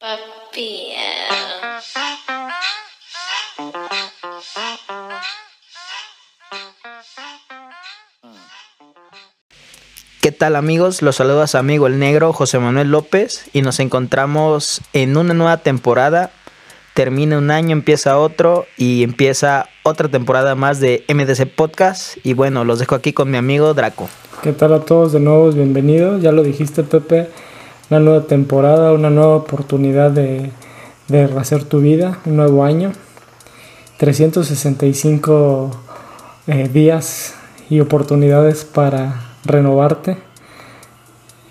Papi. ¿Qué tal amigos? Los saluda su amigo el negro José Manuel López y nos encontramos en una nueva temporada. Termina un año, empieza otro y empieza otra temporada más de MDC Podcast. Y bueno, los dejo aquí con mi amigo Draco. ¿Qué tal a todos de nuevo? Bienvenidos. Ya lo dijiste Pepe, una nueva temporada, una nueva oportunidad de, de rehacer tu vida, un nuevo año. 365 eh, días y oportunidades para renovarte.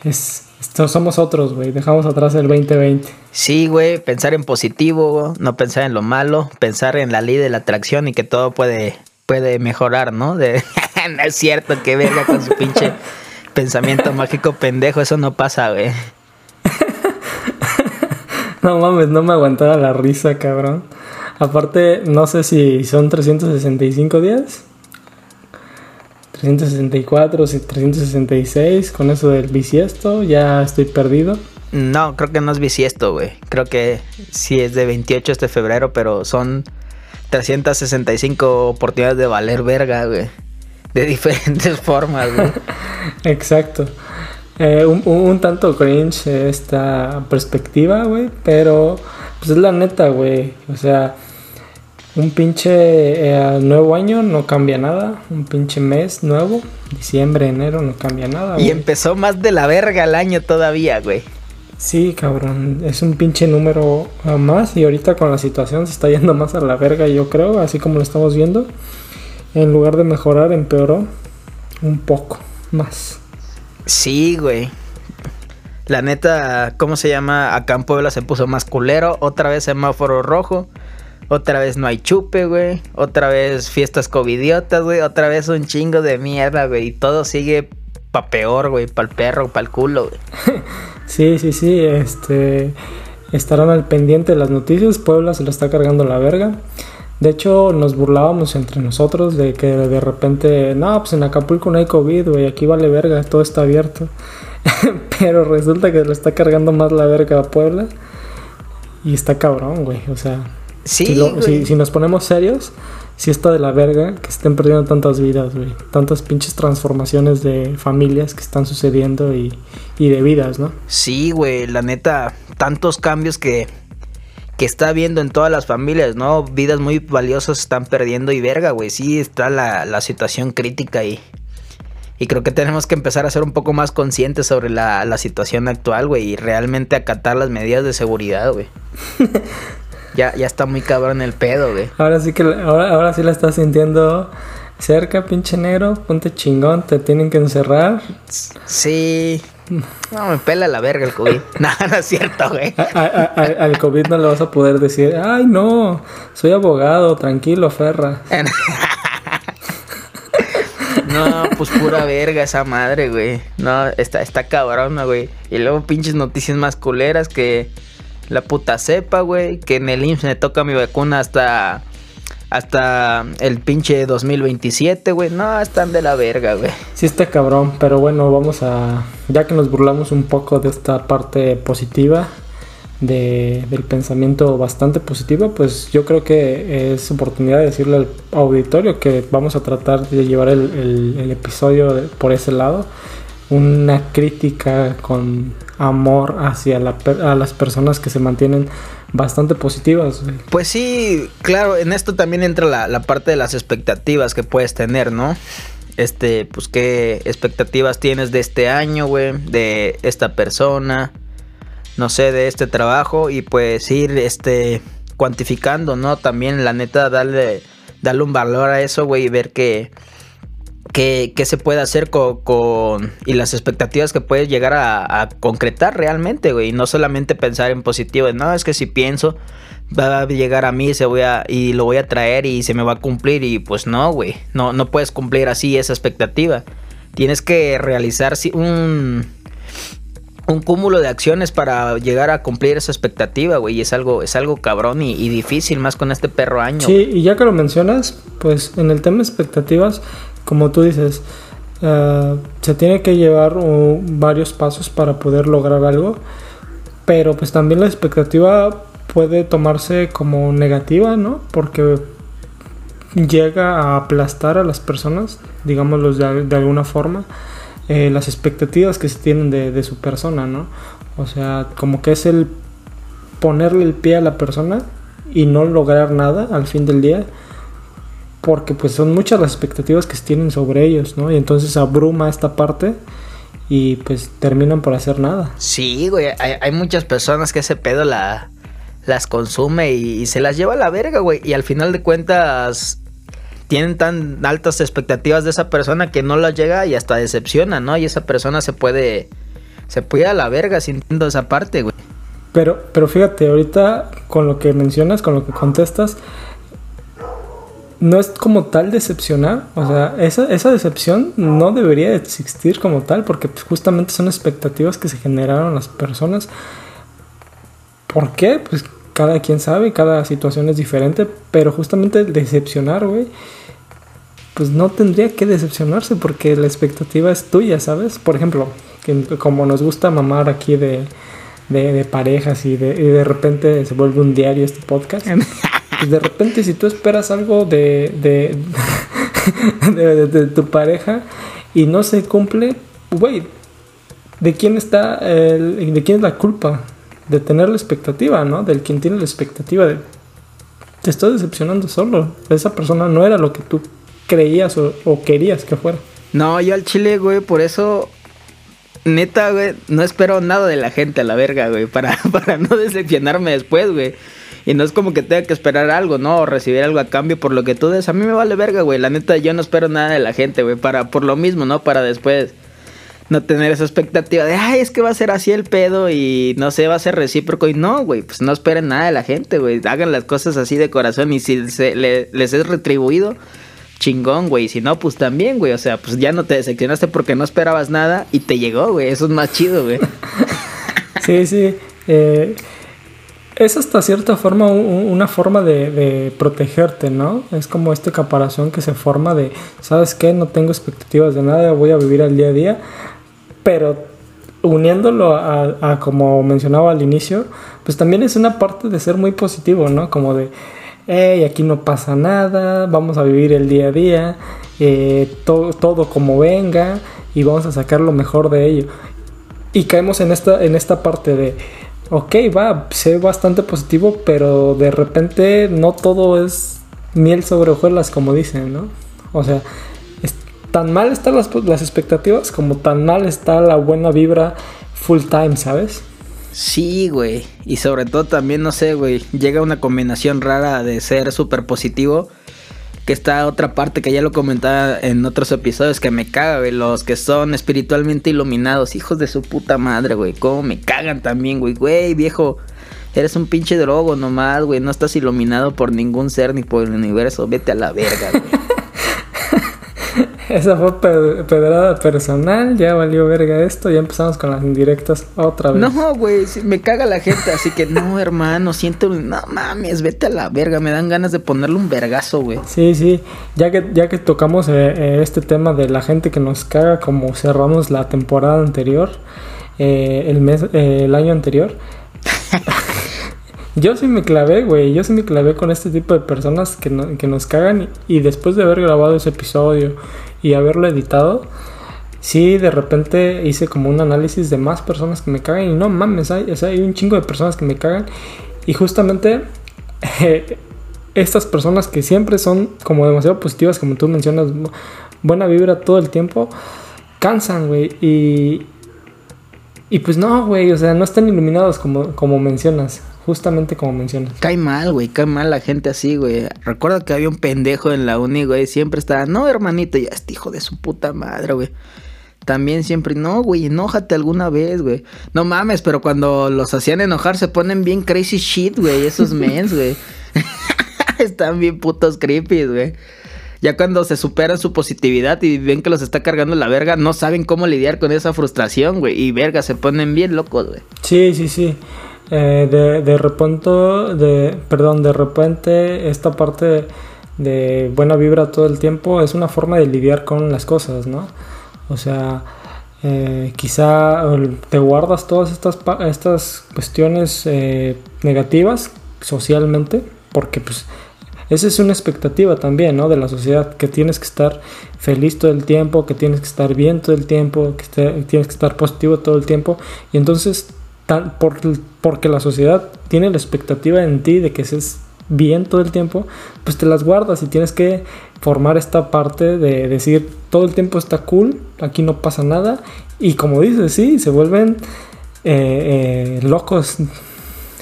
Es, esto somos otros, güey. Dejamos atrás el 2020. Sí, güey, pensar en positivo, no pensar en lo malo, pensar en la ley de la atracción y que todo puede, puede mejorar, ¿no? De, no es cierto, que verga con su pinche pensamiento mágico pendejo, eso no pasa, güey. No mames, no me aguantaba la risa, cabrón. Aparte, no sé si son 365 días. 364, 366, con eso del bisiesto, ya estoy perdido. No, creo que no es bisiesto, güey. Creo que sí es de 28 este febrero, pero son 365 oportunidades de valer verga, güey. De diferentes formas, güey. Exacto. Eh, un, un, tanto cringe esta perspectiva, güey, pero pues es la neta, güey. O sea, un pinche eh, nuevo año no cambia nada. Un pinche mes nuevo, diciembre, enero, no cambia nada. Y empezó más de la verga el año todavía, güey. Sí, cabrón, es un pinche número uh, más y ahorita con la situación se está yendo más a la verga, yo creo, así como lo estamos viendo. En lugar de mejorar, empeoró un poco más. Sí, güey. La neta, ¿cómo se llama? Acá en Puebla se puso más culero. Otra vez semáforo rojo. Otra vez no hay chupe, güey. Otra vez fiestas covidiotas, güey. Otra vez un chingo de mierda, güey. Y todo sigue pa' peor, güey. Pa' el perro, pa' el culo, güey. sí, sí, sí. Este. Estarán al pendiente de las noticias. Puebla se lo está cargando la verga. De hecho, nos burlábamos entre nosotros de que de repente, no, pues en Acapulco no hay COVID, güey, aquí vale verga, todo está abierto. Pero resulta que lo está cargando más la verga a Puebla. Y está cabrón, güey, o sea. Sí, si, lo, si, si, nos ponemos serios, sí está de la verga que estén perdiendo tantas vidas, güey. Tantas pinches transformaciones de familias que están sucediendo y, y de vidas, ¿no? Sí, güey, la neta, tantos cambios que que está viendo en todas las familias, ¿no? Vidas muy valiosas están perdiendo y verga, güey. Sí, está la, la, situación crítica y, y creo que tenemos que empezar a ser un poco más conscientes sobre la, la situación actual, güey, y realmente acatar las medidas de seguridad, güey. ya, ya está muy cabrón el pedo, güey. Ahora sí que ahora, ahora sí la estás sintiendo cerca, pinche negro, ponte chingón, te tienen que encerrar. Sí. No, me pela la verga el COVID. no, no es cierto, güey. Al COVID no le vas a poder decir, ay, no, soy abogado, tranquilo, ferra. no, pues pura verga esa madre, güey. No, está, está cabrona, güey. Y luego pinches noticias más culeras que la puta cepa, güey. Que en el IMSS me toca mi vacuna hasta hasta el pinche 2027, güey. No, están de la verga, güey. Sí está cabrón, pero bueno, vamos a... Ya que nos burlamos un poco de esta parte positiva, de, del pensamiento bastante positivo, pues yo creo que es oportunidad de decirle al auditorio que vamos a tratar de llevar el, episodio por ese lado. Una crítica con amor hacia la, a las personas que se mantienen bastante positivas. Pues sí, claro, en esto también entra la, la, parte de las expectativas que puedes tener, ¿no? Este, pues qué expectativas tienes de este año, güey, de esta persona, no sé, de este trabajo y pues ir, este, cuantificando, ¿no? También la neta, darle, darle un valor a eso, güey, y ver que qué, qué se puede hacer con, y las expectativas que puedes llegar a, concretar realmente, güey. Y no solamente pensar en positivo, no, es que si pienso va a llegar a mí se voy a, y lo voy a traer y se me va a cumplir y pues no, güey. No, no puedes cumplir así esa expectativa. Tienes que realizar un un cúmulo de acciones para llegar a cumplir esa expectativa, güey. Y es algo, es algo cabrón y, difícil, más con este perro año. Sí, y ya que lo mencionas, pues en el tema de expectativas, como tú dices, eh, se tiene que llevar varios pasos para poder lograr algo. Pero pues también la expectativa puede tomarse como negativa, ¿no? Porque llega a aplastar a las personas, digámoslo de alguna forma. Eh, las expectativas que se tienen de, su persona, ¿no? O sea, como que es el ponerle el pie a la persona y no lograr nada al fin del día porque pues son muchas las expectativas que se tienen sobre ellos, ¿no? Y entonces abruma esta parte y pues terminan por hacer nada. Sí, güey, hay, muchas personas que ese pedo la, las consume y, y, se las lleva a la verga, güey. Y al final de cuentas tienen tan altas expectativas de esa persona que no las llega y hasta decepciona, ¿no? Y esa persona se puede se a la verga sintiendo esa parte, güey. Pero pero fíjate, ahorita con lo que mencionas, con lo que contestas, no es como tal decepcionar, o sea, esa, esa decepción no debería existir como tal, porque pues, justamente son expectativas que se generaron las personas. ¿Por qué? Pues cada quien sabe, cada situación es diferente, pero justamente decepcionar, güey, pues no tendría que decepcionarse porque la expectativa es tuya, ¿sabes? Por ejemplo, que como nos gusta mamar aquí de, de, parejas y de, y de repente se vuelve un diario este podcast, pues de repente si tú esperas algo de, de, de, tu pareja y no se cumple, güey, ¿de quién está, el, de quién es la culpa? De tener la expectativa, ¿no? Del quien tiene la expectativa de... Te estoy decepcionando solo. Esa persona no era lo que tú creías o, querías que fuera. No, yo al chile, güey, por eso neta, güey, no espero nada de la gente a la verga, güey, para, para no decepcionarme después, güey. Y no es como que tenga que esperar algo, ¿no? O recibir algo a cambio por lo que tú des. A mí me vale verga, güey. La neta, yo no espero nada de la gente, güey. Para, por lo mismo, ¿no? Para después no tener esa expectativa de, ay, es que va a ser así el pedo y no sé, va a ser recíproco. Y no, güey, pues no esperen nada de la gente, güey. Hagan las cosas así de corazón y si se, les es retribuido, chingón, güey. Si no, pues también, güey. O sea, pues ya no te decepcionaste porque no esperabas nada y te llegó, güey. Eso es más chido, güey. sí, sí. Eh, es hasta cierta forma una forma de, protegerte, ¿no? Es como esta caparazón que se forma de, ¿sabes qué? No tengo expectativas de nada, voy a vivir al día a día. Pero uniéndolo a, como mencionaba al inicio, pues también es una parte de ser muy positivo, ¿no? Como de hey, aquí no pasa nada, vamos a vivir el día a día, eh, todo como venga y vamos a sacar lo mejor de ello. Y caemos en esta, en esta parte de, ok, va, sé bastante positivo, pero de repente no todo es miel sobre hojuelas, como dicen, ¿no? O sea, tan mal están las, las expectativas como tan mal está la buena vibra full time, ¿sabes? Sí, güey. Y sobre todo también, no sé, güey. Llega una combinación rara de ser súper positivo. Que está otra parte que ya lo comentaba en otros episodios que me caga, güey. Los que son espiritualmente iluminados. Hijos de su puta madre, güey. Cómo me cagan también, güey. Güey, viejo. Eres un pinche drogo nomás, güey. No estás iluminado por ningún ser ni por el universo. Vete a la verga, güey. Esa fue pedrada personal, ya valió verga esto, ya empezamos con las indirectas otra vez. No, güey, me caga la gente, así que no, hermano, siento, no mames, vete a la verga, me dan ganas de ponerle un vergazo, güey. Sí, sí, ya que, ya que tocamos eh, eh, este tema de la gente que nos caga como cerramos la temporada anterior, eh, el mes, el año anterior. Yo sí me clavé, güey. Yo sí me clavé con este tipo de personas que, que nos cagan. Y, después de haber grabado ese episodio y haberlo editado, sí, de repente hice como un análisis de más personas que me cagan. Y no mames, hay, hay un chingo de personas que me cagan. Y justamente estas personas que siempre son como demasiado positivas, como tú mencionas, buena vibra todo el tiempo, cansan, güey. Y, y pues no, güey, o sea, no están iluminados como, como mencionas justamente como mencionas. Cae mal, güey, cae mal la gente así, güey. Recuerdo que había un pendejo en la uni, güey, siempre estaba, no, hermanito, ya este hijo de su puta madre, güey. También siempre, no, güey, enójate alguna vez, güey. No mames, pero cuando los hacían enojar se ponen bien crazy shit, güey, esos mens, güey. Están bien putos creepy, güey. Ya cuando se superan su positividad y ven que los está cargando la verga, no saben cómo lidiar con esa frustración, güey. Y verga, se ponen bien locos, güey. Sí, sí, sí. Eh, de, de repente, perdón, de repente esta parte de buena vibra todo el tiempo es una forma de lidiar con las cosas, ¿no? O sea, eh, quizá te guardas todas estas, estas cuestiones eh, negativas socialmente, porque pues esa es una expectativa también, ¿no? De la sociedad, que tienes que estar feliz todo el tiempo, que tienes que estar bien todo el tiempo, que tienes que estar positivo todo el tiempo. Y entonces, porque la sociedad tiene la expectativa en ti de que seas bien todo el tiempo, pues te las guardas y tienes que formar esta parte de decir todo el tiempo está cool, aquí no pasa nada. Y como dices, sí, se vuelven eh, eh, locos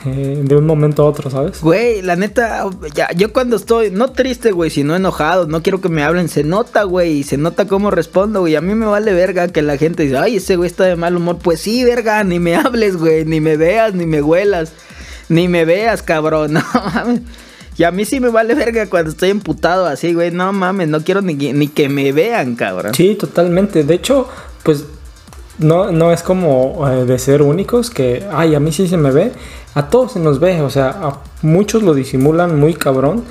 eh, de un momento a otro, ¿sabes? Güey, la neta, ya, yo cuando estoy, no triste, güey, sino enojado, no quiero que me hablen, se nota, güey, se nota cómo respondo, güey. A mí me vale verga que la gente dice, ay, ese güey está de mal humor. Pues sí, verga, ni me hables, güey, ni me veas, ni me huelas, ni me veas, cabrón, no mames. Y a mí sí me vale verga cuando estoy emputado así, güey. No mames, no quiero ni, ni que me vean, cabrón. Sí, totalmente. De hecho, pues no, no es como eh, de ser únicos que, ay, a mí sí se me ve. A todos se nos ve, o sea, a muchos lo disimulan muy cabrón.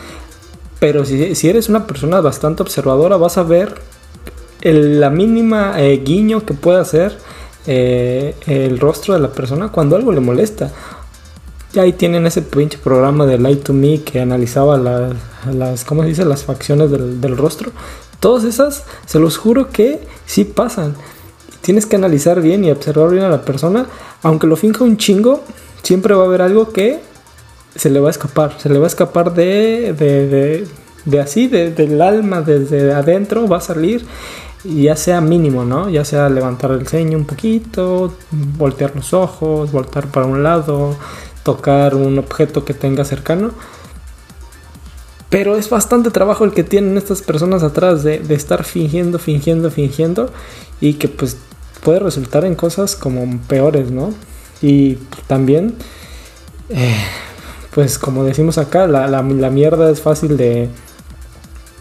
Pero si, si eres una persona bastante observadora, vas a ver la mínima eh, guiño que pueda hacer eh, el rostro de la persona cuando algo le molesta. Y ahí tienen ese pinche programa de Light to Me que analizaba las, ¿cómo se dice? Las facciones del, del rostro. Todas esas, se los juro que sí pasan tienes que analizar bien y observar bien a la persona. Aunque lo finja un chingo, siempre va a haber algo que se le va a escapar. Se le va a escapar de, de, de, así, del alma, desde adentro, va a salir. Ya sea mínimo, ¿no? Ya sea levantar el ceño un poquito, voltear los ojos, voltar para un lado, tocar un objeto que tenga cercano. Pero es bastante trabajo el que tienen estas personas atrás de, de, estar fingiendo, fingiendo, fingiendo. Y que pues puede resultar en cosas como peores, ¿no? Y también, eh, pues como decimos acá, la, la, mierda es fácil de,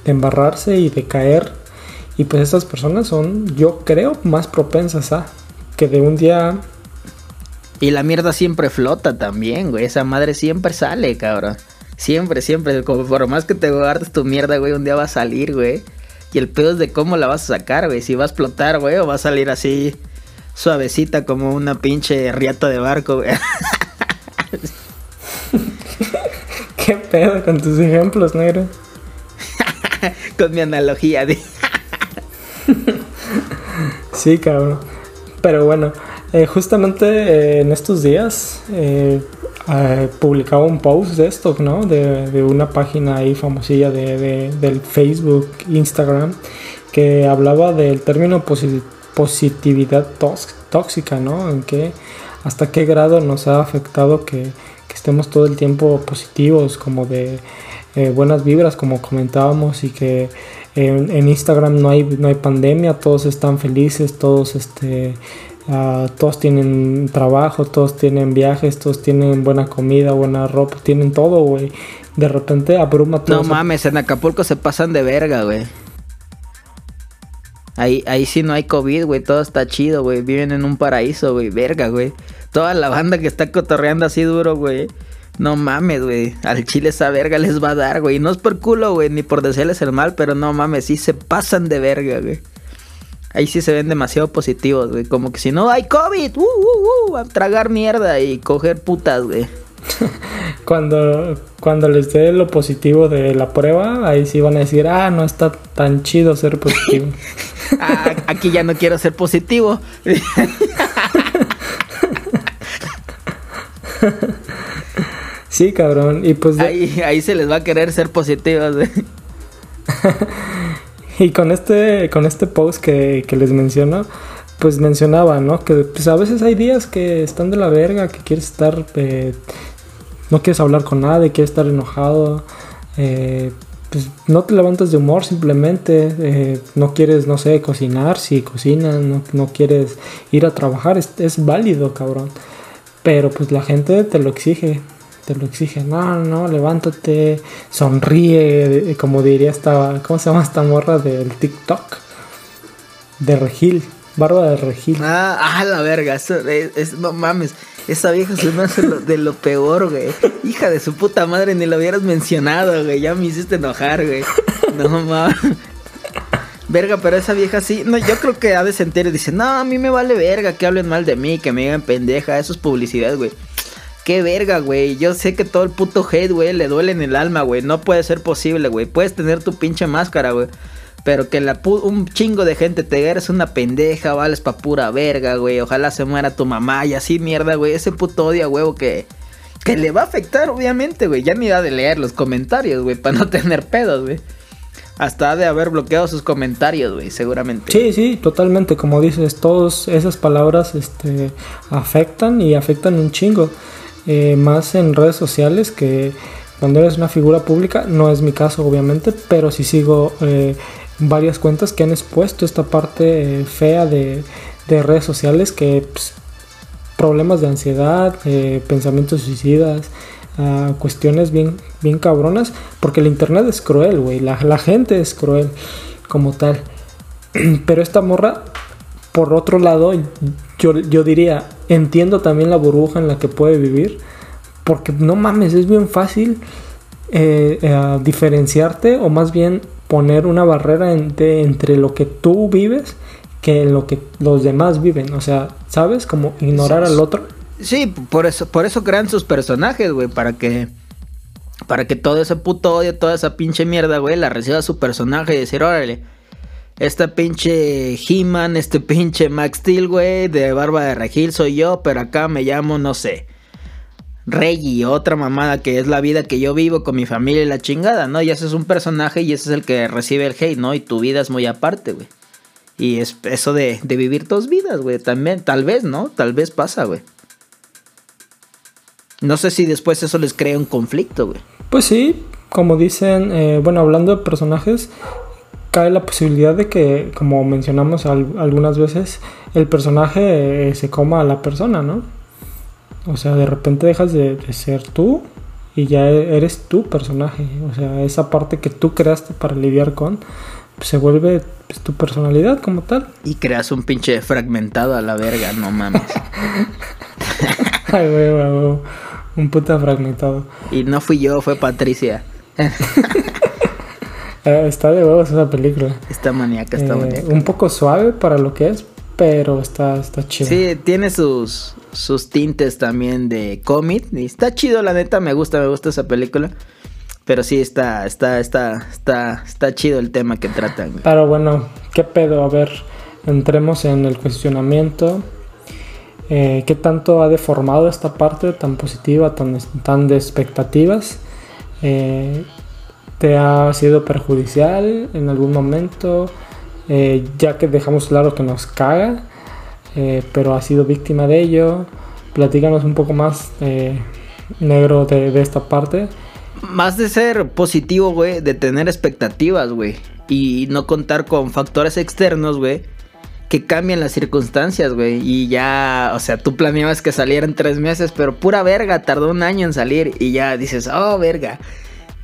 embarrarse y de caer. Y pues estas personas son, yo creo, más propensas a que de un día... Y la mierda siempre flota también, güey. Esa madre siempre sale, cabrón. Siempre, siempre. Por más que te guardes tu mierda, güey, un día va a salir, güey. Y el pedo es de cómo la vas a sacar, güey. Si va a explotar, güey, o va a salir así suavecita como una pinche riata de barco, güey. ¿Qué pedo con tus ejemplos, negro? con mi analogía, de. sí, cabrón. Pero bueno, eh, justamente eh, en estos días eh, eh, publicaba un post de esto, ¿no? De, una página ahí famosilla de, del Facebook, Instagram, que hablaba del término positividad tóxica, ¿no? En que hasta qué grado nos ha afectado que, estemos todo el tiempo positivos, como de eh, buenas vibras, como comentábamos, y que en, Instagram no hay, no hay pandemia, todos están felices, todos este Ah, todos tienen trabajo, todos tienen viajes, todos tienen buena comida, buena ropa, tienen todo, güey. De repente abruma todo. No mames, en Acapulco se pasan de verga, güey. Ahí, ahí sí no hay COVID, güey. Todo está chido, güey. Viven en un paraíso, güey. Verga, güey. Toda la banda que está cotorreando así duro, güey. No mames, güey. Al chile esa verga les va a dar, güey. No es por culo, güey, ni por desearles el mal, pero no mames, sí se pasan de verga, güey ahí sí se ven demasiado positivos, güey. Como que si no hay COVID, uh, uh, uh, a tragar mierda y coger putas, güey. cuando, cuando les dé lo positivo de la prueba, ahí sí van a decir, ah, no está tan chido ser positivo. ah, aquí ya no quiero ser positivo. sí, cabrón. Y pues ahí, ahí se les va a querer ser positivos, güey. Y con este, con este post que, les menciono, pues mencionaba, ¿no? Que pues a veces hay días que están de la verga, que quieres estar eh, no quieres hablar con nadie, quieres estar enojado, eh, pues no te levantas de humor simplemente, eh, no quieres, no sé, cocinar, si cocinas, no, quieres ir a trabajar, es, es, válido, cabrón. Pero pues la gente te lo exige, te lo exige, no, no, levántate, sonríe, como diría esta, ¿cómo se llama esta morra del TikTok? De Regil, barba de Regil. Ah, ah la verga, eso es, no mames. Esa vieja se me hace de lo peor, güey. Hija de su puta madre, ni lo hubieras mencionado, güey. Ya me hiciste enojar, güey. No mames. Verga, pero esa vieja sí. No, yo creo que ha de sentir y dice, no, a mí me vale verga que hablen mal de mí, que me digan pendeja. Eso es publicidad, güey. Qué verga, güey. Yo sé que todo el puto hate, güey, le duele en el alma, güey. No puede ser posible, güey. Puedes tener tu pinche máscara, güey. Pero que la un chingo de gente te eres una pendeja, vales pa' pura verga, güey. Ojalá se muera tu mamá y así, mierda, güey. Ese puto odio, güey, que, que le va a afectar, obviamente, güey. Ya ni da de leer los comentarios, güey, para no tener pedos, güey. Hasta ha de haber bloqueado sus comentarios, güey, seguramente. Sí, sí, totalmente. Como dices, todas esas palabras este, afectan y afectan un chingo. Eh, más en redes sociales que cuando eres una figura pública, no es mi caso, obviamente, pero si sigo. Eh, varias cuentas que han expuesto esta parte eh, fea de, redes sociales que pues, problemas de ansiedad, pensamientos suicidas, ah, cuestiones bien, bien cabronas, porque el internet es cruel, güey, la, gente es cruel como tal. Pero esta morra, por otro lado, yo, yo diría, entiendo también la burbuja en la que puede vivir, porque no mames, es bien fácil eh, diferenciarte o más bien poner una barrera entre, lo que tú vives que lo que los demás viven. O sea, ¿sabes? Como ignorar al otro. Sí, por eso, por eso crean sus personajes, güey, para que. Para que todo ese puto odio, toda esa pinche mierda, güey, la reciba su personaje y decir, órale, esta pinche He-Man, este pinche Max Steel, güey, de barba de regil soy yo, pero acá me llamo, no sé, Reggie, otra mamada que es la vida que yo vivo con mi familia y la chingada, ¿no? Y ese es un personaje y ese es el que recibe el hate, ¿no? Y tu vida es muy aparte, güey. Y es eso de, vivir dos vidas, güey. También, tal vez, ¿no? Tal vez pasa, güey. No sé si después eso les crea un conflicto, güey. Pues sí, como dicen, eh, bueno, hablando de personajes, cae la posibilidad de que, como mencionamos algunas veces, el personaje eh, se coma a la persona, ¿no? O sea, de repente dejas de, ser tú y ya eres tu personaje. O sea, esa parte que tú creaste para lidiar con, pues, se vuelve pues, tu personalidad como tal. Y creas un pinche fragmentado a la verga, no mames. Ay, güey, güey, Un puta fragmentado. Y no fui yo, fue Patricia. Está de huevos esa película. Está maníaca, está eh, Un poco suave para lo que es, pero está, está chido. Sí, tiene sus, sus tintes también de cómic. Y está chido, la neta, me gusta, me gusta esa película. Pero sí está, está, está, está, está chido el tema que tratan. Pero bueno, ¿qué pedo? A ver, entremos en el cuestionamiento. Eh, ¿Qué tanto ha deformado esta parte tan positiva, tan, tan de expectativas? Eh, ¿Te ha sido perjudicial en algún momento? Eh, ya que dejamos claro que nos caga, eh, pero ha sido víctima de ello. Platícanos un poco más, eh, negro, de, esta parte. Más de ser positivo, güey, de tener expectativas, güey, y no contar con factores externos, güey, que cambian las circunstancias, güey. Y ya, o sea, tú planeabas que saliera en tres meses, pero pura verga, tardó un año en salir y ya dices, oh, verga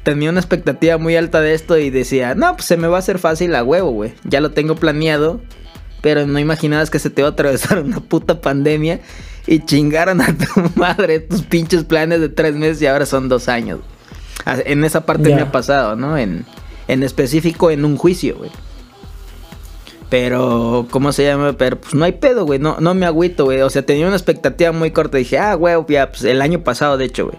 tenía una expectativa muy alta de esto y decía, no, pues se me va a hacer fácil a huevo, güey. Ya lo tengo planeado, pero no imaginabas que se te va a atravesar una puta pandemia y chingaron a tu madre tus pinches planes de tres meses y ahora son dos años. Ah, en esa parte me ha pasado, ¿no? En, en específico en un juicio, güey. Pero, ¿cómo se llama? Pero pues no hay pedo, güey. No, no me agüito, güey. O sea, tenía una expectativa muy corta. Dije, ah, güey, ya, pues el año pasado, de hecho, güey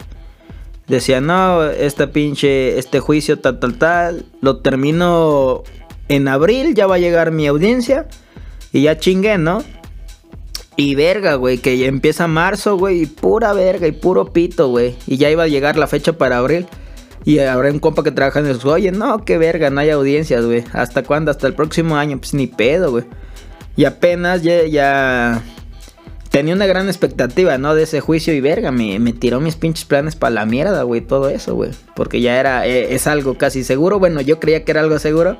decía, no, este pinche, este juicio tal, tal, tal, lo termino en abril, ya va a llegar mi audiencia y ya chingué, ¿no? Y verga, güey, que ya empieza marzo, güey, y pura verga y puro pito, güey. Y ya iba a llegar la fecha para abril. Y habrá un compa que trabaja en eso. Oye, no, qué verga, no hay audiencias, güey. ¿Hasta cuándo? Hasta el próximo año. Pues ni pedo, güey. Y apenas ya tenía una gran expectativa, ¿no? De ese juicio y verga, me, me tiró mis pinches planes para la mierda, güey, todo eso, güey. Porque ya era, eh, es algo casi seguro. Bueno, yo creía que era algo seguro.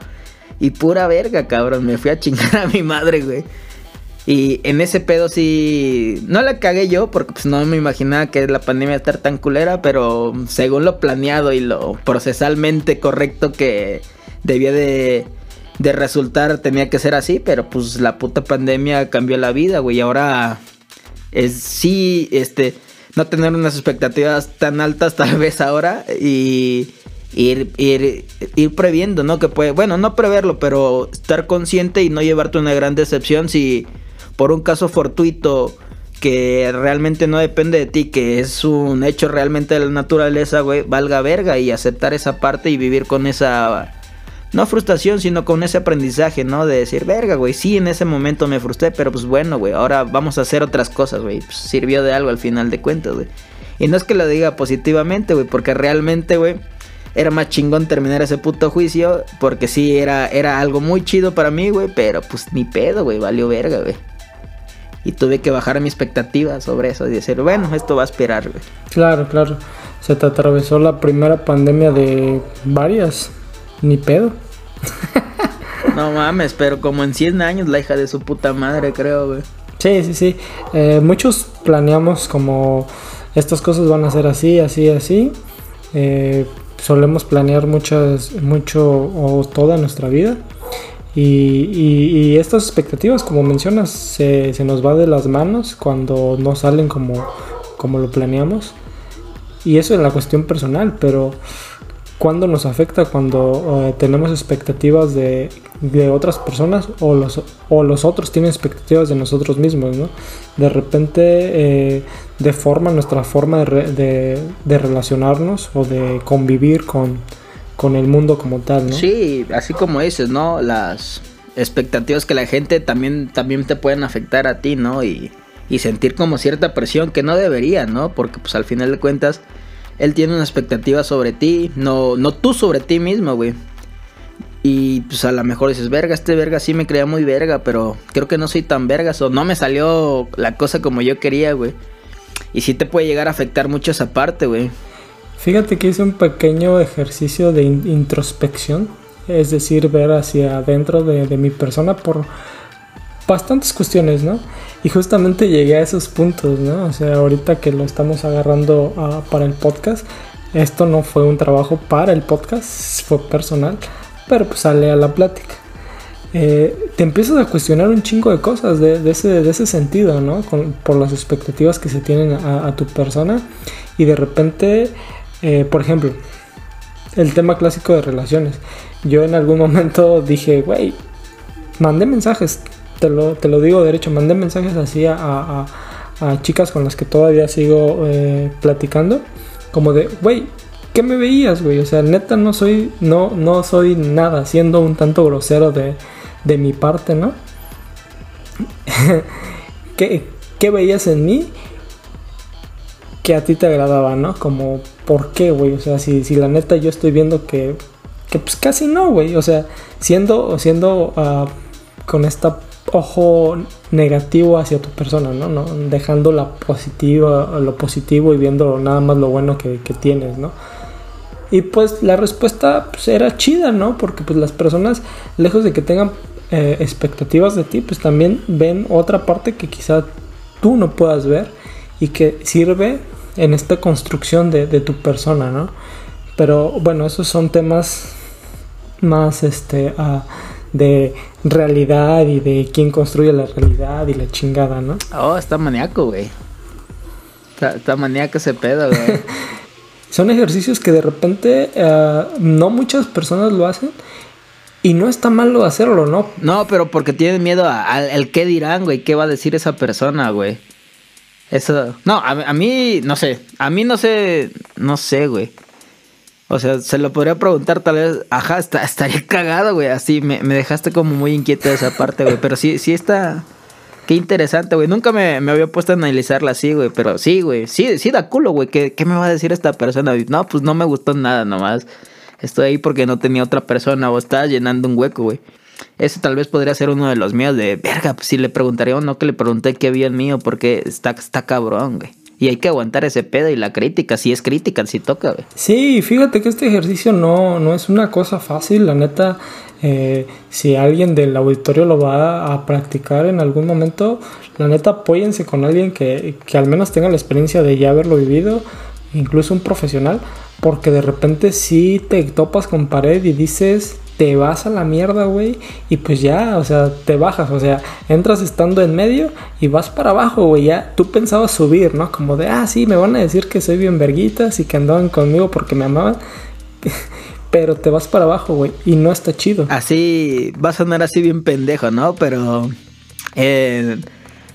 Y pura verga, cabrón, me fui a chingar a mi madre, güey. Y en ese pedo sí, no la cagué yo porque pues no me imaginaba que la pandemia iba estar tan culera, pero según lo planeado y lo procesalmente correcto que debía de, de resultar tenía que ser así, pero pues la puta pandemia cambió la vida, güey. Y ahora es sí, este, no tener unas expectativas tan altas tal vez ahora y ir, ir, previendo, ¿no? Que puede, bueno, no preverlo, pero estar consciente y no llevarte una gran decepción si por un caso fortuito que realmente no depende de ti, que es un hecho realmente de la naturaleza, güey, valga verga y aceptar esa parte y vivir con esa no frustración, sino con ese aprendizaje, ¿no? De decir, verga, güey, sí, en ese momento me frustré, pero pues bueno, güey, ahora vamos a hacer otras cosas, güey. Pues sirvió de algo al final de cuentas, güey. Y no es que lo diga positivamente, güey, porque realmente, güey, era más chingón terminar ese puto juicio, porque sí, era, era algo muy chido para mí, güey, pero pues ni pedo, güey, valió verga, güey. Y tuve que bajar mi expectativa sobre eso y decir, bueno, esto va a esperar, güey. Claro, claro. Se te atravesó la primera pandemia de varias ni pedo. no mames, pero como en 100 años la hija de su puta madre, creo, güey. Sí, sí, sí. Eh, muchos planeamos como estas cosas van a ser así, así, así. Eh, solemos planear muchas, mucho o toda nuestra vida. Y, estas expectativas, como mencionas, se, se, nos va de las manos cuando no salen como, como lo planeamos. Y eso es la cuestión personal, pero cuándo nos afecta cuando eh, tenemos expectativas de, otras personas o los, o los otros tienen expectativas de nosotros mismos, ¿no? De repente eh, deforma nuestra forma de, de, relacionarnos o de convivir con, con, el mundo como tal, ¿no? Sí, así como dices, ¿no? Las expectativas que la gente también, también te pueden afectar a ti, ¿no? Y, y sentir como cierta presión que no debería, ¿no? Porque pues al final de cuentas él tiene una expectativa sobre ti, no, no tú sobre ti mismo, güey. Y pues a lo mejor dices, verga, este verga sí me creía muy verga, pero creo que no soy tan vergas o no me salió la cosa como yo quería, güey. Y sí te puede llegar a afectar mucho esa parte, güey. Fíjate que hice un pequeño ejercicio de introspección, es decir, ver hacia adentro de, de mi persona por bastantes cuestiones, ¿no? Y justamente llegué a esos puntos, ¿no? O sea, ahorita que lo estamos agarrando ah, para el podcast, esto no fue un trabajo para el podcast, fue personal, pero pues sale a la plática. Eh, te empiezas a cuestionar un chingo de cosas de, ese, de ese, sentido, ¿no? por las expectativas que se tienen a, tu persona y de repente, eh, por ejemplo, el tema clásico de relaciones. Yo en algún momento dije, güey, mandé mensajes, te lo, te lo digo derecho, mandé mensajes así a, chicas con las que todavía sigo eh, platicando, como de, güey, ¿qué me veías, güey? O sea, neta no soy, no, no soy nada, siendo un tanto grosero de, de mi parte, ¿no? ¿Qué, ¿Qué veías en mí? que a ti te agradaba, ¿no? Como, ¿por qué, güey? O sea, si, si la neta yo estoy viendo que, que pues casi no, güey. O sea, siendo, siendo uh, con esta ojo negativo hacia tu persona, ¿no? ¿no? Dejando la positiva, lo positivo y viendo nada más lo bueno que, tienes, ¿no? Y pues la respuesta pues, era chida, ¿no? Porque pues las personas, lejos de que tengan eh, expectativas de ti, pues también ven otra parte que quizá tú no puedas ver y que sirve en esta construcción de, de tu persona, ¿no? Pero bueno, esos son temas más, este, uh, de realidad y de quién construye la realidad y la chingada, ¿no? Oh, está maníaco, güey. Está, está maníaco ese pedo, güey. Son ejercicios que de repente eh, no muchas personas lo hacen y no está malo hacerlo, ¿no? No, pero porque tienen miedo al qué dirán, güey, qué va a decir esa persona, güey. Eso, no, a, a mí, no sé, a mí no sé, no sé, güey. O sea, se lo podría preguntar tal vez, ajá, está, estaría cagado, güey. Así me, dejaste como muy inquieto de esa parte, güey. Pero sí, sí está. Qué interesante, güey. Nunca me, había puesto a analizarla así, güey. Pero sí, güey. Sí, sí da culo, güey. ¿Qué, ¿Qué, me va a decir esta persona? No, pues no me gustó nada nomás. Estoy ahí porque no tenía otra persona o estaba llenando un hueco, güey. ese tal vez podría ser uno de los míos de, verga, pues si le preguntaría o no que le pregunté qué había en mío, porque está, está cabrón, güey. Y hay que aguantar ese pedo y la crítica, si es crítica, si toca. Sí, fíjate que este ejercicio no, no es una cosa fácil, la neta. Eh, si alguien del auditorio lo va a practicar en algún momento, la neta apóyense con alguien que, que al menos tenga la experiencia de ya haberlo vivido, incluso un profesional, porque de repente si te topas con pared y dices, te vas a la mierda, güey, y pues ya, o sea, te bajas, o sea, entras estando en medio y vas para abajo, güey, ya tú pensabas subir, ¿no? Como de, ah, sí, me van a decir que soy bien verguitas y que andaban conmigo porque me amaban. Pero te vas para abajo, güey, y no está chido. Así, vas a sonar así bien pendejo, ¿no? Pero en,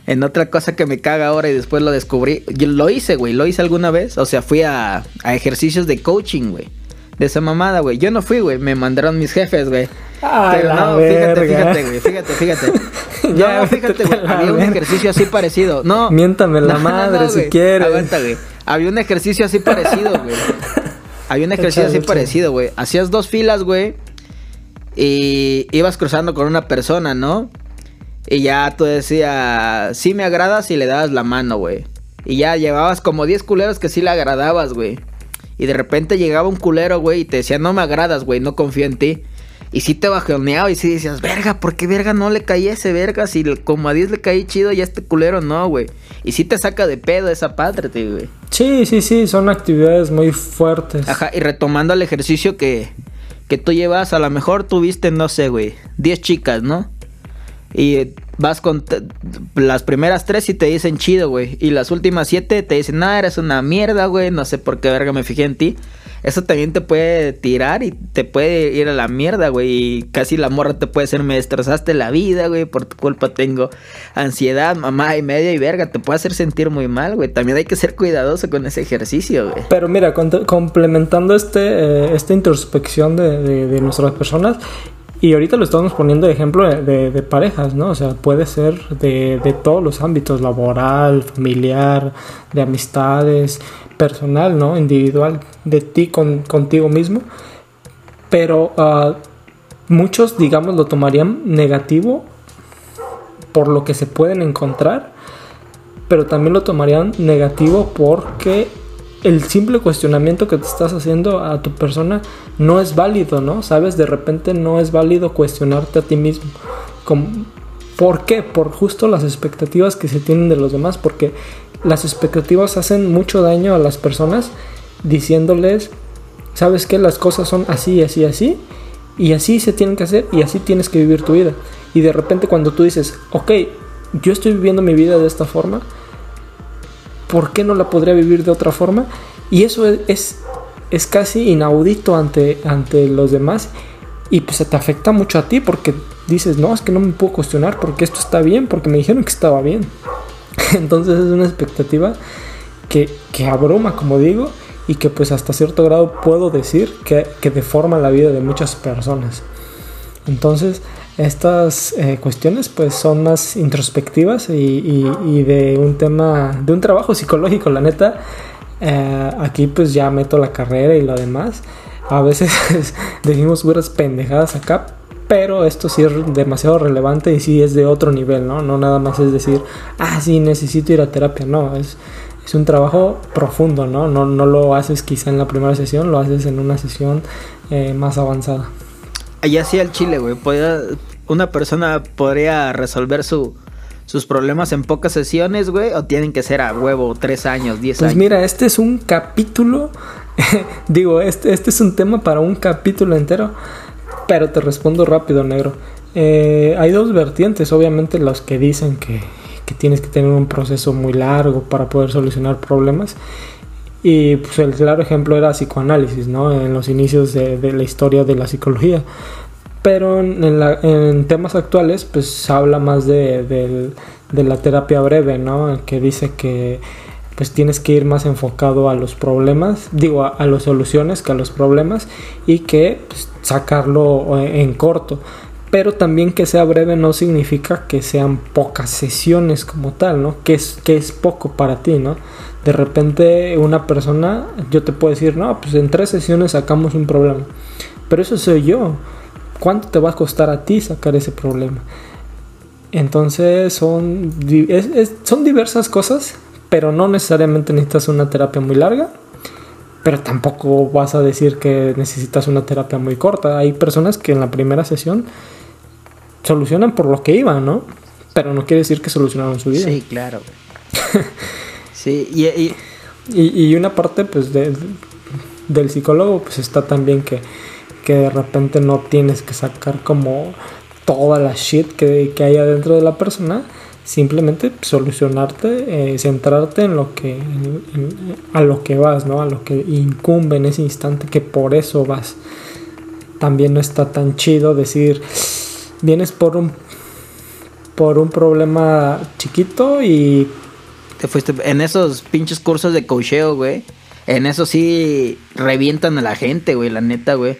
en otra cosa que me caga ahora y después lo descubrí, yo lo hice, güey, lo hice alguna vez, o sea, fui a, a ejercicios de coaching, güey de esa mamada, güey. Yo no fui, güey. Me mandaron mis jefes, güey. Pero no, fíjate, fíjate, güey. Fíjate, fíjate. no, fíjate, güey. Había un ejercicio así parecido. No. Miéntame la madre si quieres. Aguanta, güey. Había un ejercicio así parecido, güey. Había un ejercicio así parecido, güey. Hacías dos filas, güey. Y ibas cruzando con una persona, ¿no? Y ya tú decías, sí me agradas y le dabas la mano, güey. Y ya llevabas como 10 culeros que sí le agradabas, güey. Y de repente llegaba un culero, güey, y te decía, no me agradas, güey, no confío en ti. Y sí te bajoneaba y sí decías, verga, ¿por qué verga no le caí a ese verga? Si como a 10 le caí chido y a este culero no, güey. Y sí te saca de pedo esa patria, güey. Sí, sí, sí, son actividades muy fuertes. Ajá, y retomando el ejercicio que, que tú llevas, a lo mejor tuviste, no sé, güey, 10 chicas, ¿no? Y vas con las primeras tres y te dicen chido, güey. Y las últimas siete te dicen, no, eres una mierda, güey. No sé por qué verga me fijé en ti. Eso también te puede tirar y te puede ir a la mierda, güey. Y casi la morra te puede decir, me destrozaste la vida, güey. Por tu culpa tengo ansiedad, mamá y media y verga. Te puede hacer sentir muy mal, güey. También hay que ser cuidadoso con ese ejercicio, güey. Pero mira, complementando este, eh, esta introspección de nuestras personas, y ahorita lo estamos poniendo de ejemplo de, parejas, ¿no? O sea, puede ser de, todos los ámbitos, laboral, familiar, de amistades, personal, ¿no? Individual, de ti con, contigo mismo. Pero ah, muchos, digamos, lo tomarían negativo por lo que se pueden encontrar, pero también lo tomarían negativo porque el simple cuestionamiento que te estás haciendo a tu persona no es válido, ¿no? Sabes, de repente no es válido cuestionarte a ti mismo. ¿Por qué? Por justo las expectativas que se tienen de los demás, porque las expectativas hacen mucho daño a las personas diciéndoles, ¿sabes qué? Las cosas son así, así, así, y así se tienen que hacer y así tienes que vivir tu vida. Y de repente cuando tú dices, ok, yo estoy viviendo mi vida de esta forma, ¿por qué no la podría vivir de otra forma? Y eso es, es, casi inaudito ante, ante los demás y pues te afecta mucho a ti porque dices, no, es que no me puedo cuestionar porque esto está bien, porque me dijeron que estaba bien. Entonces es una expectativa que, que, abruma, como digo, y que pues hasta cierto grado puedo decir que, que deforma la vida de muchas personas. Entonces, estas eh, cuestiones pues son más introspectivas y, de un tema, de un trabajo psicológico, la neta. Eh, aquí pues ya meto la carrera y lo demás. A veces decimos puras pendejadas acá, pero esto sí es demasiado relevante y sí es de otro nivel, ¿no? No nada más es decir, ah, sí, necesito ir a terapia, no, es, es un trabajo profundo, ¿no? ¿no? No lo haces quizá en la primera sesión, lo haces en una sesión eh, más avanzada allá sí al Chile, güey. una persona podría resolver su, sus problemas en pocas sesiones, güey, o tienen que ser a huevo tres años, diez pues años. Pues mira, este es un capítulo, digo, este, este es un tema para un capítulo entero, pero te respondo rápido, negro. Eh, hay dos vertientes, obviamente los que dicen que, que tienes que tener un proceso muy largo para poder solucionar problemas y pues el claro ejemplo era psicoanálisis, ¿no? En los inicios de, la historia de la psicología. Pero en, temas actuales, pues se habla más de, la terapia breve, ¿no? Que dice que pues tienes que ir más enfocado a los problemas, digo, a, las soluciones que a los problemas y que pues, sacarlo eh, en corto. Pero también que sea breve no significa que sean pocas sesiones como tal, ¿no? Que es, que es poco para ti, ¿no? de repente una persona, yo te puedo decir, no, pues en tres sesiones sacamos un problema. Pero eso soy yo. ¿cuánto te va a costar a ti sacar ese problema? Entonces son, son diversas cosas, pero no necesariamente necesitas una terapia muy larga, pero tampoco vas a decir que necesitas una terapia muy corta. Hay personas que en la primera sesión solucionan por lo que iban, ¿no? Pero no quiere decir que solucionaron su vida. Sí, claro. sí, y, y, una parte pues del psicólogo pues está también que, que de repente no tienes que sacar como toda la shit que, que hay adentro de la persona, simplemente solucionarte, eh, centrarte en lo que a lo que vas, ¿no? A lo que incumbe en ese instante que por eso vas. También no está tan chido decir vienes por un por un problema chiquito y te fuiste en esos pinches cursos de cocheo, güey. En eso sí revientan a la gente, güey, la neta, güey.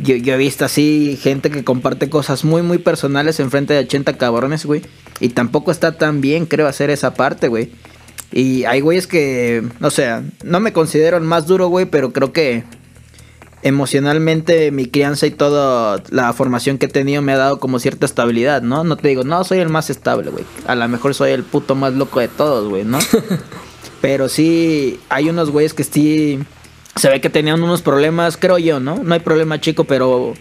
Yo, yo, he visto así gente que comparte cosas muy, muy personales en frente de 80 cabrones, güey. Y tampoco está tan bien, creo, hacer esa parte, güey. Y hay güeyes que, o sea, no me considero el más duro, güey, pero creo que emocionalmente mi crianza y toda la formación que he tenido me ha dado como cierta estabilidad, ¿no? No te digo, no, soy el más estable, güey. A lo mejor soy el puto más loco de todos, güey, ¿no? pero sí, hay unos güeyes que sí se ve que tenían unos problemas, creo yo, ¿no? No hay problema chico, pero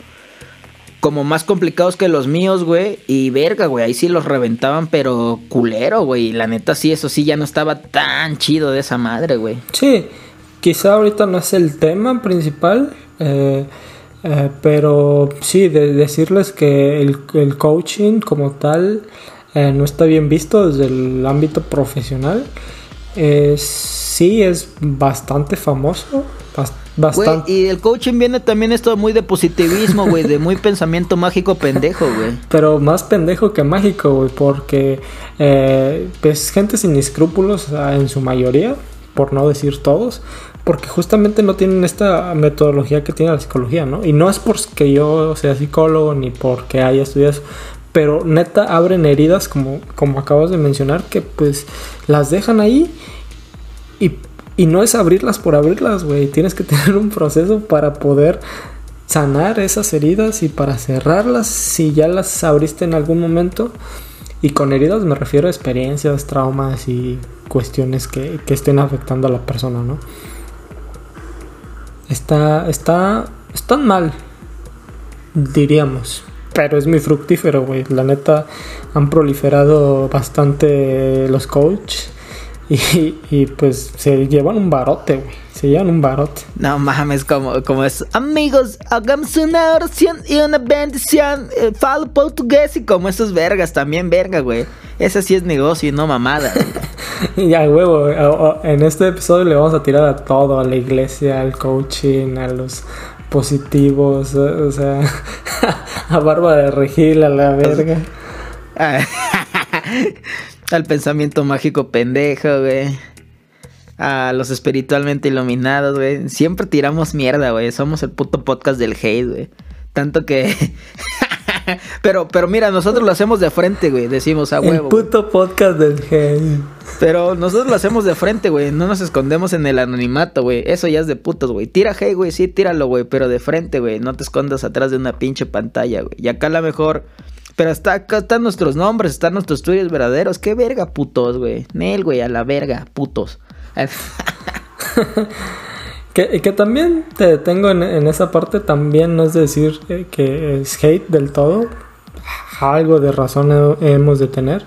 como más complicados que los míos, güey. Y verga, güey, ahí sí los reventaban, pero culero, güey. La neta sí, eso sí ya no estaba tan chido de esa madre, güey. Sí, quizá ahorita no es el tema principal, eh, eh, pero sí, de decirles que el, coaching como tal eh, no está bien visto desde el ámbito profesional. sí, es bastante famoso Bastante. y el coaching viene también esto muy de positivismo, güey, de muy pensamiento mágico pendejo, güey. Pero más pendejo que mágico, güey, porque eh, pues gente sin escrúpulos en su mayoría, por no decir todos, porque justamente no tienen esta metodología que tiene la psicología, ¿no? Y no es porque yo sea psicólogo ni porque haya estudiado pero neta abren heridas como, como acabas de mencionar que pues las dejan ahí y y no es abrirlas por abrirlas, güey. Tienes que tener un proceso para poder sanar esas heridas y para cerrarlas si ya las abriste en algún momento. Y con heridas me refiero a experiencias, traumas y cuestiones que, estén afectando a la persona, ¿no? Está, está, están mal, diríamos. Pero es muy fructífero, güey. La neta, han proliferado bastante los coaches y, pues se llevan un barote, güey. Se llevan un barote. No mames, como, como es. Amigos, hagamos una oración y una bendición. Eh, falo portugués y como esos vergas, también verga, güey. Ese sí es negocio y no mamada. ya, huevo. En este episodio le vamos a tirar a todo: a la iglesia, al coaching, a los positivos, o sea, a Barba de Regil, a la verga. Al pensamiento mágico pendejo, güey. A los espiritualmente iluminados, güey. Siempre tiramos mierda, güey. Somos el puto podcast del hate, güey. Tanto que. pero, pero mira, nosotros lo hacemos de frente, güey. Decimos a huevo. El puto podcast del hate. Pero nosotros lo hacemos de frente, güey. No nos escondemos en el anonimato, güey. Eso ya es de putos, güey. Tira hate, güey. Sí, tíralo, güey. Pero de frente, güey. No te escondas atrás de una pinche pantalla, güey. Y acá a lo mejor pero está, acá están nuestros nombres, están nuestros tuyos verdaderos. Qué verga, putos, güey. Nel, güey, a la verga, putos. que, que también te detengo en, esa parte, también no es decir que es hate del todo. Algo de razón hemos de tener.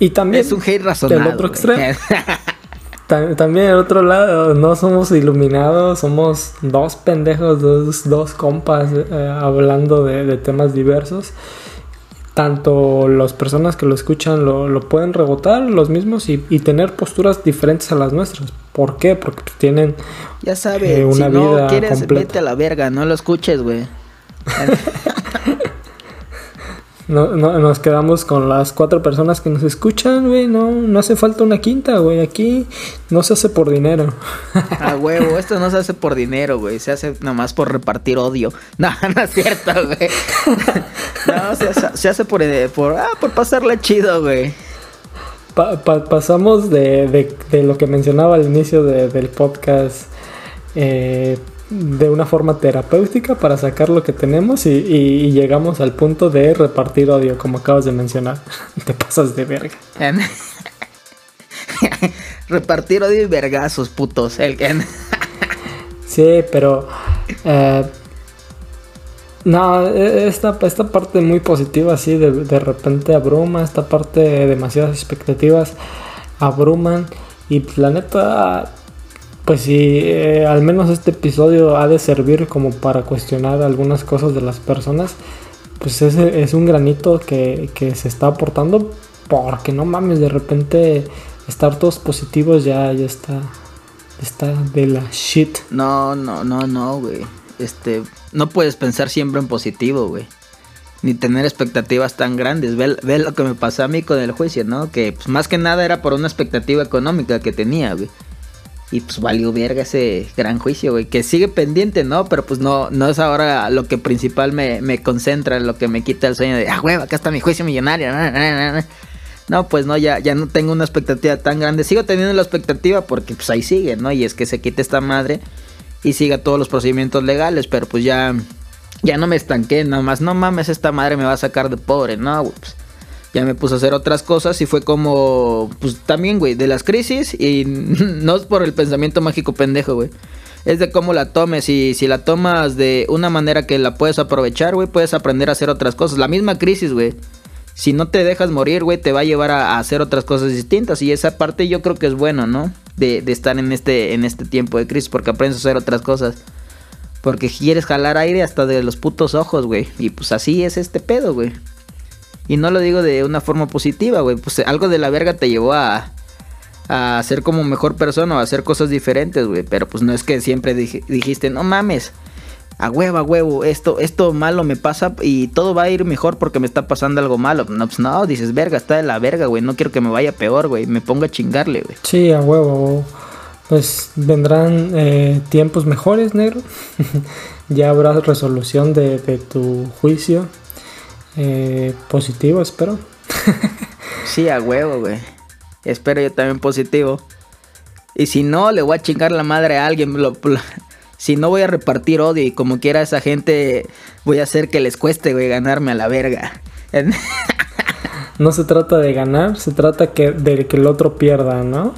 Y también. Es un hate razonado. Del otro extremo. También el otro lado, no somos iluminados, somos dos pendejos, dos, dos compas eh, hablando de, temas diversos. Tanto las personas que lo escuchan lo, pueden rebotar los mismos y, tener posturas diferentes a las nuestras. ¿Por qué? Porque tienen ya sabes, eh, una si no quieres, vete a la verga, no lo escuches, güey. No, no, nos quedamos con las cuatro personas que nos escuchan, güey. No, no hace falta una quinta, güey. Aquí no se hace por dinero. A huevo, esto no se hace por dinero, güey. Se hace nomás por repartir odio. No, no es cierto, güey. No, se, hace por, eh, por, ah, por pasarla chido, güey. pasamos de, de, de, lo que mencionaba al inicio del podcast. Eh, de una forma terapéutica para sacar lo que tenemos y, llegamos al punto de repartir odio, como acabas de mencionar. Te pasas de verga. repartir odio y vergazos, putos. El sí, pero... Eh, no, e, esta, esta parte muy positiva, así, de, de repente abruma, esta parte demasiadas expectativas abruman y la neta pues sí, eh, al menos este episodio ha de servir como para cuestionar algunas cosas de las personas, pues es, es un granito que, se está aportando porque no mames, de repente estar todos positivos ya, ya está, está de la shit. No, no, no, no, güey. Este, no puedes pensar siempre en positivo, güey. Ni tener expectativas tan grandes. Ve, ve, lo que me pasó a mí con el juicio, ¿no? Que pues, más que nada era por una expectativa económica que tenía, güey. Y pues valió verga ese gran juicio, güey. Que sigue pendiente, ¿no? Pero pues no, no es ahora lo que principal me, me concentra, lo que me quita el sueño de, ah, güey, acá está mi juicio millonario. No, pues no, ya, ya no tengo una expectativa tan grande. Sigo teniendo la expectativa porque pues ahí sigue, ¿no? Y es que se quite esta madre y siga todos los procedimientos legales. Pero pues ya, ya no me estanqué, nada más. No mames, esta madre me va a sacar de pobre, ¿no? Pues, ya me puse a hacer otras cosas y fue como, pues también, güey, de las crisis y no es por el pensamiento mágico pendejo, güey. Es de cómo la tomes y si la tomas de una manera que la puedes aprovechar, güey, puedes aprender a hacer otras cosas. La misma crisis, güey. Si no te dejas morir, güey, te va a llevar a, hacer otras cosas distintas. Y esa parte yo creo que es bueno, ¿no? De, de estar en este, en este tiempo de crisis porque aprendes a hacer otras cosas. Porque quieres jalar aire hasta de los putos ojos, güey. Y pues así es este pedo, güey. Y no lo digo de una forma positiva, güey. Pues algo de la verga te llevó a, a ser como mejor persona o a hacer cosas diferentes, güey. Pero pues no es que siempre dijiste, no mames, a huevo, a huevo, esto, esto malo me pasa y todo va a ir mejor porque me está pasando algo malo. No, pues no, dices, verga, está de la verga, güey. No quiero que me vaya peor, güey. Me ponga a chingarle, güey. Sí, a huevo, Pues vendrán eh, tiempos mejores, negro. ya habrá resolución de, de tu juicio eh, positivo, espero. sí, a huevo, güey. Espero yo también positivo. Y si no, le voy a chingar la madre a alguien. si no, voy a repartir odio. Y como quiera esa gente, voy a hacer que les cueste, güey, ganarme a la verga. no se trata de ganar, se trata que, de que el otro pierda, ¿no?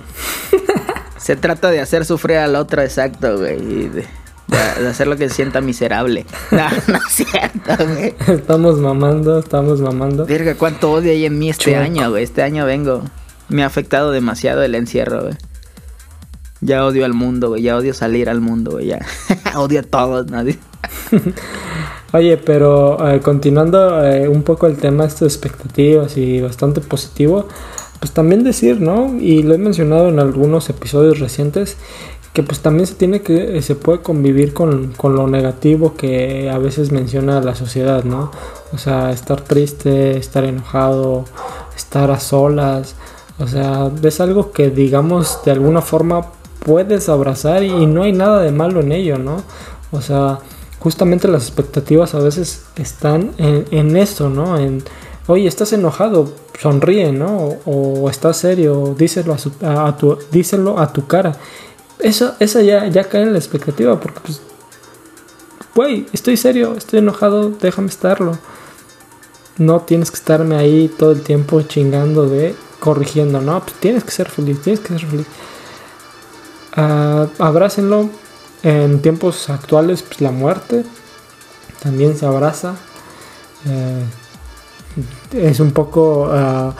se trata de hacer sufrir al otro, exacto, güey de, hacer lo que se sienta miserable. No, no es cierto, güey. Estamos mamando, estamos mamando. Verga, cuánto odio hay en mí este año, güey. Este año vengo. Me ha afectado demasiado el encierro, güey. Ya odio al mundo, güey. Ya odio salir al mundo, güey. Ya odio a todos, nadie. Oye, pero eh, continuando eh, un poco el tema de estas expectativas y bastante positivo, pues también decir, ¿no? Y lo he mencionado en algunos episodios recientes, que pues también se tiene que se puede convivir con, lo negativo que a veces menciona la sociedad, ¿no? O sea, estar triste, estar enojado, estar a solas, o sea, es algo que digamos de alguna forma puedes abrazar y, no hay nada de malo en ello, ¿no? O sea, justamente las expectativas a veces están en, en eso, ¿no? En, oye, estás enojado, sonríe, ¿no? O, estás serio, díselo a, tu, díselo a tu cara eso, esa ya, ya cae en la expectativa, porque pues, güey, estoy serio, estoy enojado, déjame estarlo. No tienes que estarme ahí todo el tiempo chingando de corrigiendo, no, pues tienes que ser feliz, tienes que ser feliz. Uh, abrácenlo. En tiempos actuales, pues la muerte también se abraza. Eh, es un poco ah,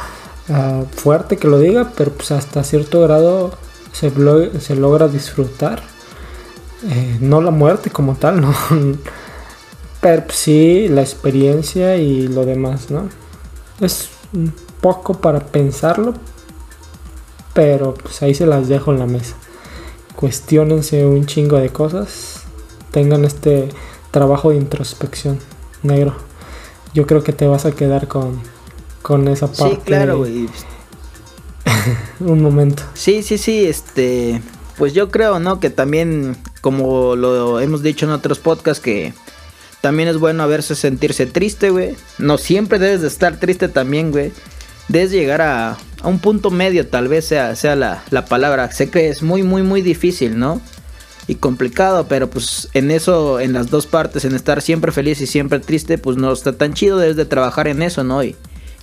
ah, fuerte que lo diga, pero pues hasta cierto grado se, logra disfrutar. Eh, no la muerte como tal, ¿no? Pero sí la experiencia y lo demás, ¿no? Es un poco para pensarlo, pero pues ahí se las dejo en la mesa. Cuestiónense un chingo de cosas, tengan este trabajo de introspección, negro. Yo creo que te vas a quedar con, con esa parte. Sí, claro, güey. un momento. Sí, sí, sí, este, pues yo creo, ¿no? Que también, como lo hemos dicho en otros podcasts, que también es bueno a veces sentirse triste, güey. No siempre debes de estar triste también, güey. Debes llegar a, un punto medio, tal vez sea, sea la, la palabra. Sé que es muy, muy, muy difícil, ¿no? y complicado, pero pues en eso, en las dos partes, en estar siempre feliz y siempre triste, pues no está tan chido, debes de trabajar en eso, ¿no? Y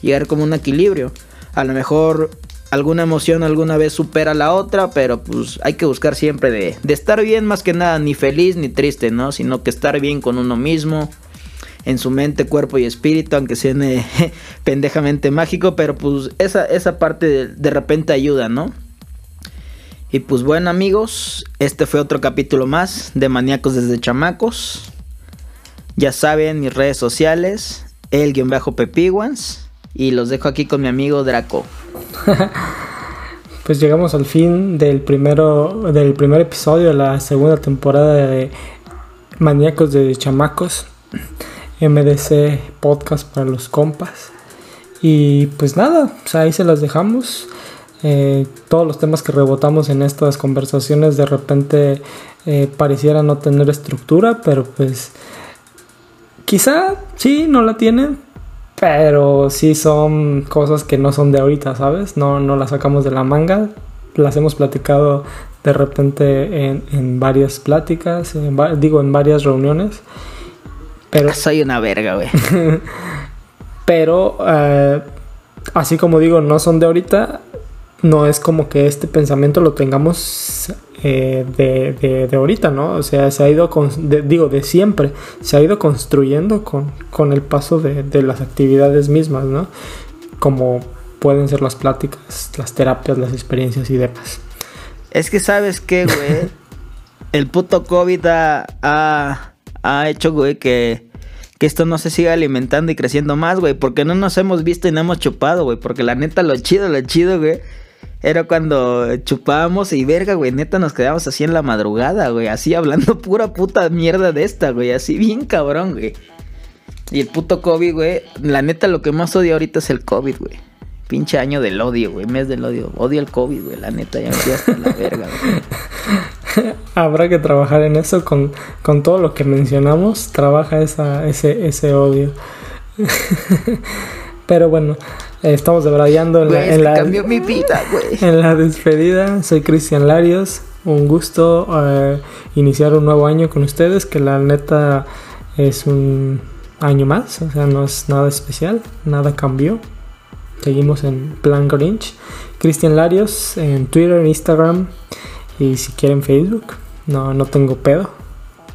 llegar como un equilibrio. A lo mejor alguna emoción alguna vez supera la otra, pero pues hay que buscar siempre de, de estar bien más que nada, ni feliz ni triste, ¿no? Sino que estar bien con uno mismo, en su mente, cuerpo y espíritu, aunque suene pendejamente mágico, pero pues esa, esa parte de, de repente ayuda, ¿no? Y pues bueno amigos, este fue otro capítulo más de Maníacos desde Chamacos. Ya saben mis redes sociales, el-pepiguans. Y los dejo aquí con mi amigo Draco. pues llegamos al fin del primero del primer episodio de la segunda temporada de Maníacos de Chamacos. MDC Podcast para los compas. Y pues nada, ahí se las dejamos. Eh, todos los temas que rebotamos en estas conversaciones de repente eh, pareciera no tener estructura, pero pues quizá sí, no la tienen, pero sí son cosas que no son de ahorita, ¿sabes? No, no las sacamos de la manga, las hemos platicado de repente en, varias pláticas, digo, en varias reuniones. Pero soy una verga, güey. pero, eh, así como digo, no son de ahorita, no es como que este pensamiento lo tengamos eh, de, de, ahorita, ¿no? O sea, se ha ido, con, digo, de siempre, se ha ido construyendo con, con el paso de, de, las actividades mismas, ¿no? Como pueden ser las pláticas, las terapias, las experiencias y demás. Es que sabes qué, güey, el puto COVID ha, ha hecho, güey, que que esto no se siga alimentando y creciendo más, güey. Porque no nos hemos visto y no hemos chupado, güey. Porque la neta, lo chido, lo chido, güey, era cuando chupábamos y verga, güey, neta nos quedábamos así en la madrugada, güey, así hablando pura puta mierda de esta, güey, así bien cabrón, güey. Y el puto COVID, güey, la neta lo que más odio ahorita es el COVID, güey. Pinche año del odio, güey, mes del odio. Odio el COVID, güey, la neta, ya me fui hasta la verga, güey. Habrá que trabajar en eso con, con todo lo que mencionamos, trabaja esa, ese, ese odio. Pero bueno, estamos debrayando en, la, en la, mi vida, güey. En la despedida. Soy Cristian Larios. Un gusto eh, iniciar un nuevo año con ustedes. Que la neta es un año más. O sea, no es nada especial. Nada cambió. Seguimos en plan Grinch. Cristian Larios en Twitter, Instagram y si quieren Facebook. No, no tengo pedo.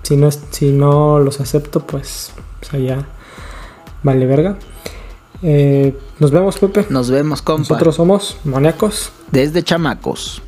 Si no, si no los acepto, pues, pues allá vale verga. Eh, nos vemos, Pepe. Nos vemos, compa. Nosotros somos maníacos. Desde chamacos.